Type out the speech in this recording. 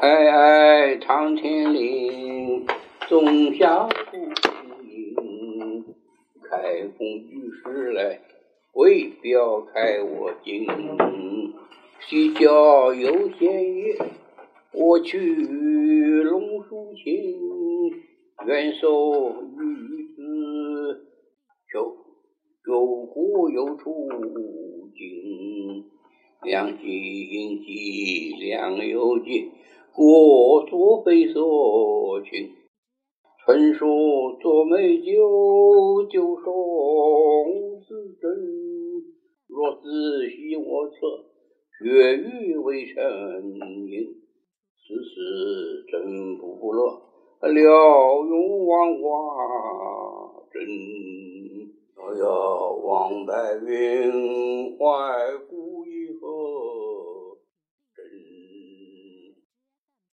哀哀长天岭，仲夏复兴。开封御史来，为表开我京。西郊有闲野，我去龙树清。愿受玉子，求有国有处境。两极应极，两有节。国作非所请，春树作美酒，酒松子珍。若仔细我测，绝语未成音。此事真不乐，了永王华真。遥遥望白云，怀？